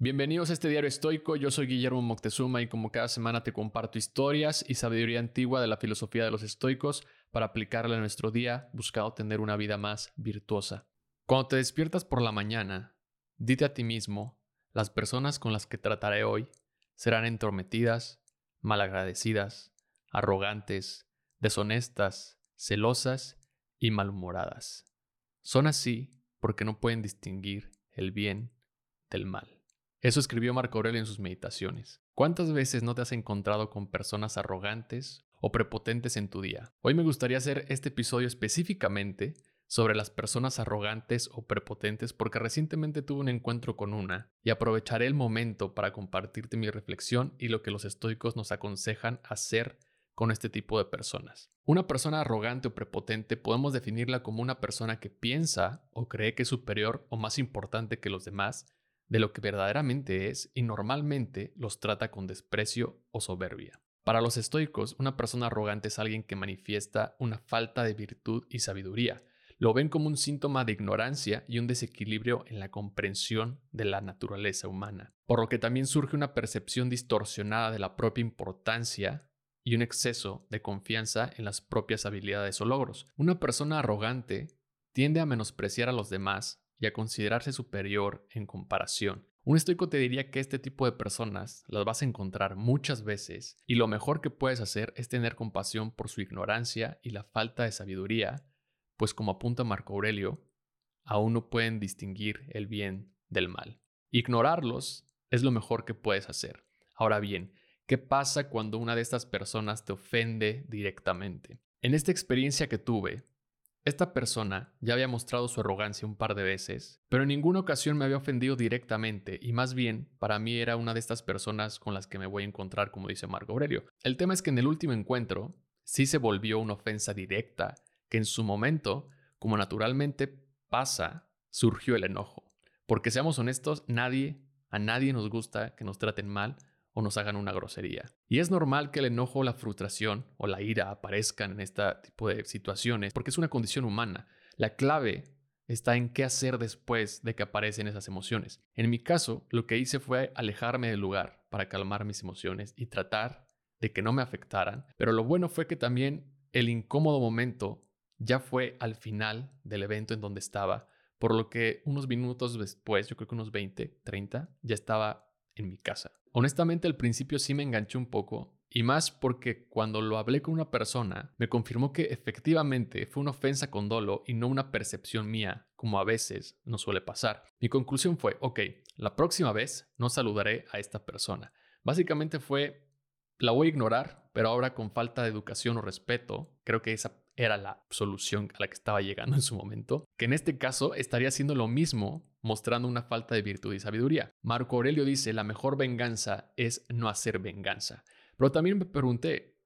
Bienvenidos a este diario estoico, yo soy Guillermo Moctezuma y como cada semana te comparto historias y sabiduría antigua de la filosofía de los estoicos para aplicarla en nuestro día buscando tener una vida más virtuosa. Cuando te despiertas por la mañana, dite a ti mismo, las personas con las que trataré hoy serán entrometidas, malagradecidas, arrogantes, deshonestas, celosas y malhumoradas. Son así porque no pueden distinguir el bien del mal. Eso escribió Marco Aurelio en sus meditaciones. ¿Cuántas veces no te has encontrado con personas arrogantes o prepotentes en tu día? Hoy me gustaría hacer este episodio específicamente sobre las personas arrogantes o prepotentes porque recientemente tuve un encuentro con una y aprovecharé el momento para compartirte mi reflexión y lo que los estoicos nos aconsejan hacer con este tipo de personas. Una persona arrogante o prepotente podemos definirla como una persona que piensa o cree que es superior o más importante que los demás de lo que verdaderamente es y normalmente los trata con desprecio o soberbia. Para los estoicos, una persona arrogante es alguien que manifiesta una falta de virtud y sabiduría. Lo ven como un síntoma de ignorancia y un desequilibrio en la comprensión de la naturaleza humana, por lo que también surge una percepción distorsionada de la propia importancia y un exceso de confianza en las propias habilidades o logros. Una persona arrogante tiende a menospreciar a los demás y a considerarse superior en comparación. Un estoico te diría que este tipo de personas las vas a encontrar muchas veces y lo mejor que puedes hacer es tener compasión por su ignorancia y la falta de sabiduría, pues como apunta Marco Aurelio, aún no pueden distinguir el bien del mal. Ignorarlos es lo mejor que puedes hacer. Ahora bien, ¿qué pasa cuando una de estas personas te ofende directamente? En esta experiencia que tuve, esta persona ya había mostrado su arrogancia un par de veces, pero en ninguna ocasión me había ofendido directamente y más bien para mí era una de estas personas con las que me voy a encontrar, como dice Marco Aurelio. El tema es que en el último encuentro sí se volvió una ofensa directa, que en su momento, como naturalmente pasa, surgió el enojo. Porque seamos honestos, nadie, a nadie nos gusta que nos traten mal o nos hagan una grosería. Y es normal que el enojo, la frustración o la ira aparezcan en este tipo de situaciones porque es una condición humana. La clave está en qué hacer después de que aparecen esas emociones. En mi caso, lo que hice fue alejarme del lugar para calmar mis emociones y tratar de que no me afectaran. Pero lo bueno fue que también el incómodo momento ya fue al final del evento en donde estaba, por lo que unos minutos después, yo creo que unos 20, 30, ya estaba en mi casa. Honestamente al principio sí me enganché un poco, y más porque cuando lo hablé con una persona, me confirmó que efectivamente fue una ofensa con dolo y no una percepción mía, como a veces nos suele pasar. Mi conclusión fue, ok, la próxima vez no saludaré a esta persona. Básicamente fue, la voy a ignorar, pero ahora con falta de educación o respeto, creo que esa era la solución a la que estaba llegando en su momento, que en este caso estaría haciendo lo mismo mostrando una falta de virtud y sabiduría. Marco Aurelio dice, la mejor venganza es no hacer venganza. Pero también me pregunté,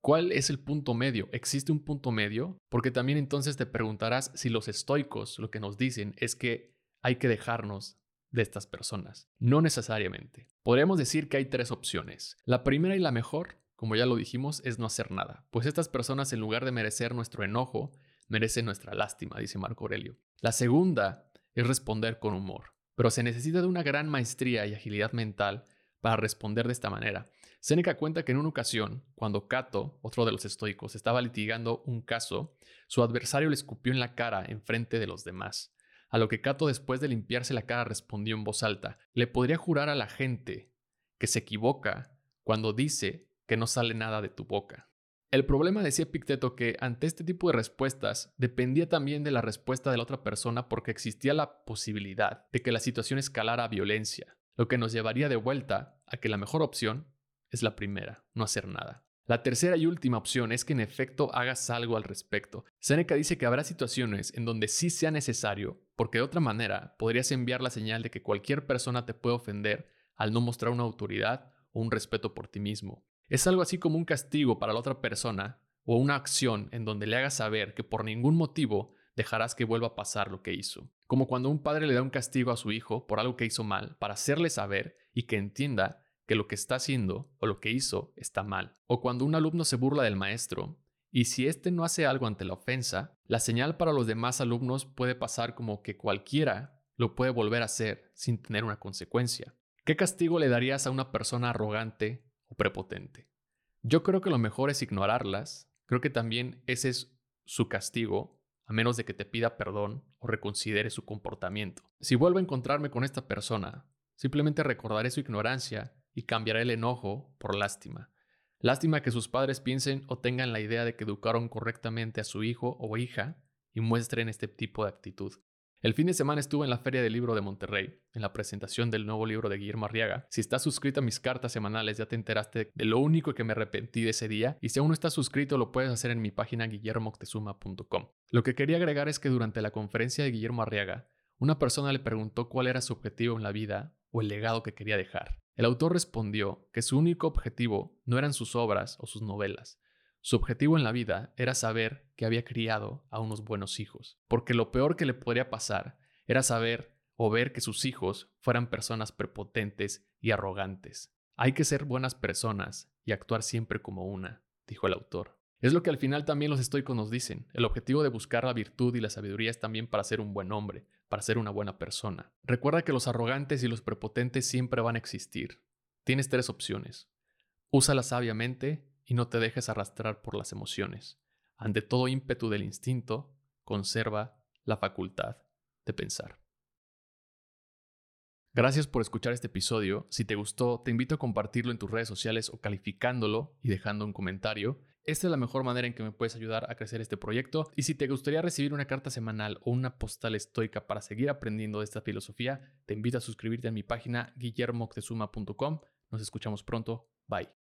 ¿cuál es el punto medio? ¿Existe un punto medio? Porque también entonces te preguntarás si los estoicos lo que nos dicen es que hay que dejarnos de estas personas. No necesariamente. Podríamos decir que hay tres opciones. La primera y la mejor, como ya lo dijimos, es no hacer nada, pues estas personas en lugar de merecer nuestro enojo, merecen nuestra lástima, dice Marco Aurelio. La segunda es responder con humor. Pero se necesita de una gran maestría y agilidad mental para responder de esta manera. Seneca cuenta que en una ocasión, cuando Cato, otro de los estoicos, estaba litigando un caso, su adversario le escupió en la cara en frente de los demás. A lo que Cato, después de limpiarse la cara, respondió en voz alta: Le podría jurar a la gente que se equivoca cuando dice que no sale nada de tu boca. El problema decía Picteto que ante este tipo de respuestas dependía también de la respuesta de la otra persona porque existía la posibilidad de que la situación escalara a violencia, lo que nos llevaría de vuelta a que la mejor opción es la primera, no hacer nada. La tercera y última opción es que en efecto hagas algo al respecto. Seneca dice que habrá situaciones en donde sí sea necesario, porque de otra manera podrías enviar la señal de que cualquier persona te puede ofender al no mostrar una autoridad o un respeto por ti mismo. Es algo así como un castigo para la otra persona o una acción en donde le hagas saber que por ningún motivo dejarás que vuelva a pasar lo que hizo. Como cuando un padre le da un castigo a su hijo por algo que hizo mal para hacerle saber y que entienda que lo que está haciendo o lo que hizo está mal. O cuando un alumno se burla del maestro y si éste no hace algo ante la ofensa, la señal para los demás alumnos puede pasar como que cualquiera lo puede volver a hacer sin tener una consecuencia. ¿Qué castigo le darías a una persona arrogante prepotente? Yo creo que lo mejor es ignorarlas. Creo que también ese es su castigo, a menos de que te pida perdón o reconsidere su comportamiento. Si vuelvo a encontrarme con esta persona, simplemente recordaré su ignorancia y cambiaré el enojo por lástima. Lástima que sus padres piensen o tengan la idea de que educaron correctamente a su hijo o hija y muestren este tipo de actitud. El fin de semana estuve en la Feria del Libro de Monterrey, en la presentación del nuevo libro de Guillermo Arriaga. Si estás suscrito a mis cartas semanales ya te enteraste de lo único que me arrepentí de ese día y si aún no estás suscrito lo puedes hacer en mi página guillermoctezuma.com. Lo que quería agregar es que durante la conferencia de Guillermo Arriaga, una persona le preguntó cuál era su objetivo en la vida o el legado que quería dejar. El autor respondió que su único objetivo no eran sus obras o sus novelas, su objetivo en la vida era saber que había criado a unos buenos hijos, porque lo peor que le podría pasar era saber o ver que sus hijos fueran personas prepotentes y arrogantes. Hay que ser buenas personas y actuar siempre como una, dijo el autor. Es lo que al final también los estoicos nos dicen. El objetivo de buscar la virtud y la sabiduría es también para ser un buen hombre, para ser una buena persona. Recuerda que los arrogantes y los prepotentes siempre van a existir. Tienes tres opciones. Úsalas sabiamente y no te dejes arrastrar por las emociones. Ante todo ímpetu del instinto, conserva la facultad de pensar. Gracias por escuchar este episodio. Si te gustó, te invito a compartirlo en tus redes sociales o calificándolo y dejando un comentario. Esta es la mejor manera en que me puedes ayudar a crecer este proyecto. Y si te gustaría recibir una carta semanal o una postal estoica para seguir aprendiendo de esta filosofía, te invito a suscribirte a mi página guillermoctezuma.com. Nos escuchamos pronto. Bye.